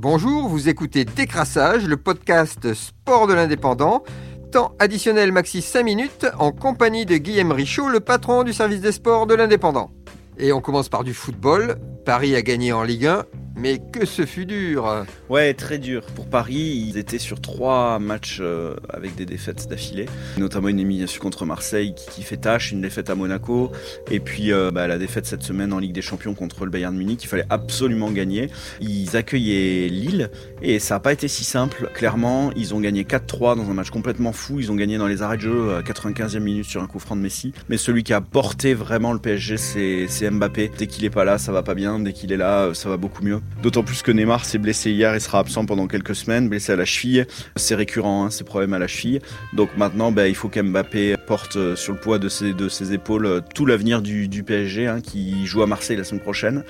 Bonjour, vous écoutez Décrassage, le podcast sport de l'indépendant. Temps additionnel maxi 5 minutes en compagnie de Guillaume Richaud, le patron du service des sports de l'indépendant. Et on commence par du football. Paris a gagné en Ligue 1 mais que ce fut dur Ouais, très dur. Pour Paris, ils étaient sur trois matchs euh, avec des défaites d'affilée, notamment une élimination contre Marseille qui, fait tâche, une défaite à Monaco, et puis euh, bah, la défaite cette semaine en Ligue des Champions contre le Bayern Munich. Il fallait absolument gagner. Ils accueillaient Lille, et ça n'a pas été si simple. Clairement, ils ont gagné 4-3 dans un match complètement fou. Ils ont gagné dans les arrêts de jeu à 95e minute sur un coup franc de Messi. Mais celui qui a porté vraiment le PSG, c'est Mbappé. Dès qu'il est pas là, ça va pas bien. Dès qu'il est là, ça va beaucoup mieux. D'autant plus que Neymar s'est blessé hier et sera absent pendant quelques semaines, blessé à la cheville. C'est récurrent, hein, ces problèmes à la cheville. Donc maintenant, bah, il faut qu'Mbappé porte euh, sur le poids de ses, de ses épaules euh, tout l'avenir du, PSG, hein, qui joue à Marseille la semaine prochaine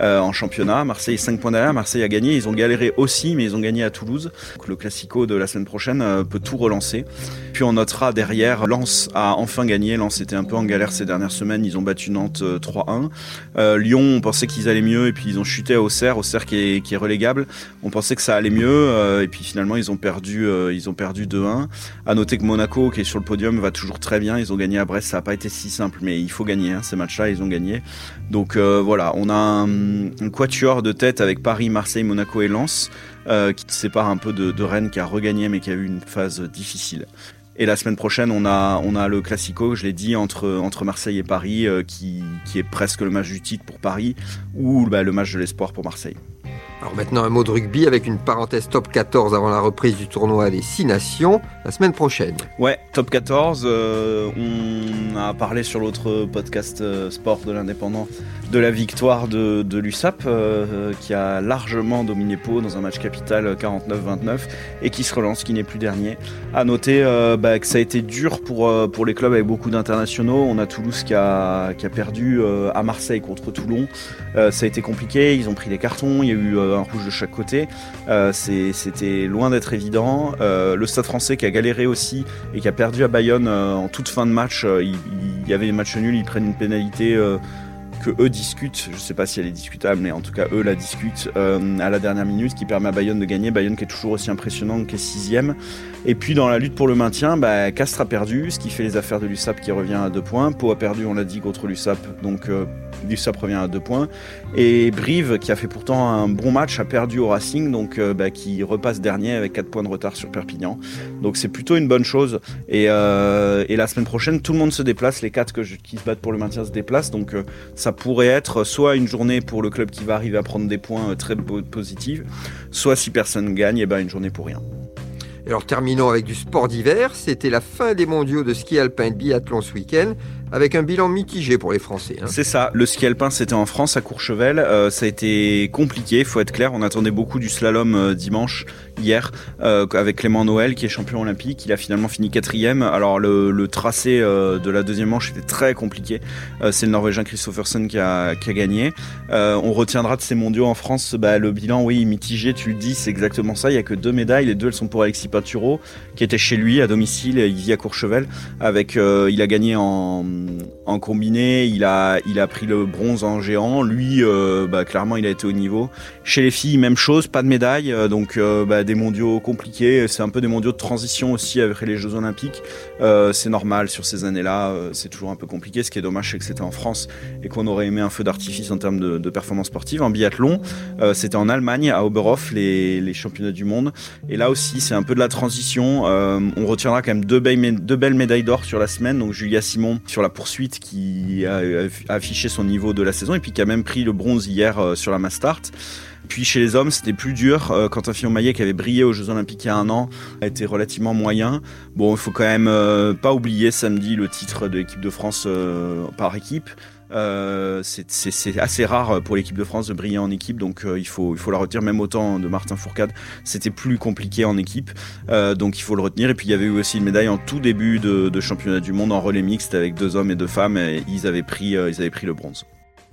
euh, en championnat. Marseille 5 points derrière, Marseille a gagné. Ils ont galéré aussi, mais ils ont gagné à Toulouse. Donc le Classico de la semaine prochaine peut tout relancer. Puis on notera derrière, Lens a enfin gagné. Lens était un peu en galère ces dernières semaines. Ils ont battu Nantes 3-1. Lyon, on pensait qu'ils allaient mieux et puis ils ont chuté à Auxerre. Qui est, relégable. On pensait que ça allait mieux euh, et puis finalement ils ont perdu, euh, ils ont perdu 2-1. À noter que Monaco, qui est sur le podium, va toujours très bien. Ils ont gagné à Brest, ça n'a pas été si simple, mais il faut gagner hein, ces matchs-là, ils ont gagné. Donc euh, voilà, on a un, quatuor de tête avec Paris, Marseille, Monaco et Lens. qui sépare un peu de Rennes qui a regagné mais qui a eu une phase difficile. Et la semaine prochaine, on a, le Classico, je l'ai dit, entre, Marseille et Paris, qui, qui, est presque le match du titre pour Paris, ou bah, le match de l'espoir pour Marseille. Alors maintenant un mot de rugby avec une parenthèse top 14 avant la reprise du tournoi des 6 nations la semaine prochaine. Ouais, top 14, euh, on a parlé sur l'autre podcast euh, sport de l'indépendant de la victoire de, de l'USAP euh, qui a largement dominé Pau dans un match capital 49-29 et qui se relance, qui n'est plus dernier. À noter bah, que ça a été dur pour, pour les clubs avec beaucoup d'internationaux. On a Toulouse qui a, qui a perdu à Marseille contre Toulon. ça a été compliqué, ils ont pris des cartons, il y a eu un rouge de chaque côté. Euh, c'était loin d'être évident. Euh, le Stade français qui a galéré aussi et qui a perdu à Bayonne euh, en toute fin de match. il, il, y avait des matchs nuls, ils prennent une pénalité eux discutent, je sais pas si elle est discutable, mais en tout cas eux la discutent euh, à la dernière minute, qui permet à Bayonne de gagner. Bayonne qui est toujours aussi impressionnant, qui est sixième. Et puis dans la lutte pour le maintien, bah, Castres a perdu, ce qui fait les affaires de l'USAP qui revient à deux points. Pau a perdu, on l'a dit, contre l'USAP, donc euh, l'USAP revient à deux points. Et Brive, qui a fait pourtant un bon match, a perdu au Racing, donc euh, bah, qui repasse dernier avec quatre points de retard sur Perpignan. Donc c'est plutôt une bonne chose. Et, et, la semaine prochaine, tout le monde se déplace, les quatre que qui se battent pour le maintien se déplacent, donc ça pourrait être soit une journée pour le club qui va arriver à prendre des points euh, très positifs, soit si personne gagne, et eh ben une journée pour rien. Alors terminons avec du sport d'hiver. C'était la fin des mondiaux de ski alpin et biathlon ce week-end avec un bilan mitigé pour les Français. Hein. C'est ça. Le ski alpin, c'était en France, à Courchevel. Euh, ça a été compliqué, faut être clair. On attendait beaucoup du slalom euh, dimanche, hier, euh, avec Clément Noël, qui est champion olympique. Il a finalement fini quatrième. Alors le, tracé de la deuxième manche était très compliqué. C'est le Norvégien Christophersen qui a, qui a gagné. on retiendra de ces mondiaux en France bah, le bilan, oui, mitigé. Tu le dis, c'est exactement ça. Il y a que deux médailles. Les deux, elles sont pour Alexis Pinturo, qui était chez lui à domicile. Il vit à Courchevel. Avec, il a gagné en en combiné, il a, il a pris le bronze en géant. Lui, euh, bah, clairement, il a été au niveau. Chez les filles, même chose, pas de médaille. Euh, donc, euh, bah, des mondiaux compliqués. C'est un peu des mondiaux de transition aussi avec les Jeux Olympiques. c'est normal sur ces années-là. c'est toujours un peu compliqué. Ce qui est dommage, c'est que c'était en France et qu'on aurait aimé un feu d'artifice en termes de, performance sportive. En biathlon, c'était en Allemagne, à Oberhof, les, les, championnats du monde. Et là aussi, c'est un peu de la transition. on retiendra quand même deux belles, deux belles médailles d'or sur la semaine. Donc, Julia Simon sur la poursuite qui a affiché son niveau de la saison et puis qui a même pris le bronze hier euh, sur la Mastart. Puis chez les hommes, c'était plus dur. Euh, Quentin Fillon-Maillet, qui avait brillé aux Jeux Olympiques il y a un an, a été relativement moyen. Bon, il faut quand même euh, pas oublier samedi le titre de l'équipe de France par équipe. Euh, c'est assez rare pour l'équipe de France de briller en équipe, donc euh, il, faut, la retenir. Même autant de Martin Fourcade, c'était plus compliqué en équipe, euh, donc il faut le retenir. Et puis il y avait eu aussi une médaille en tout début de, championnat du monde en relais mixte avec deux hommes et deux femmes, et ils avaient pris le bronze.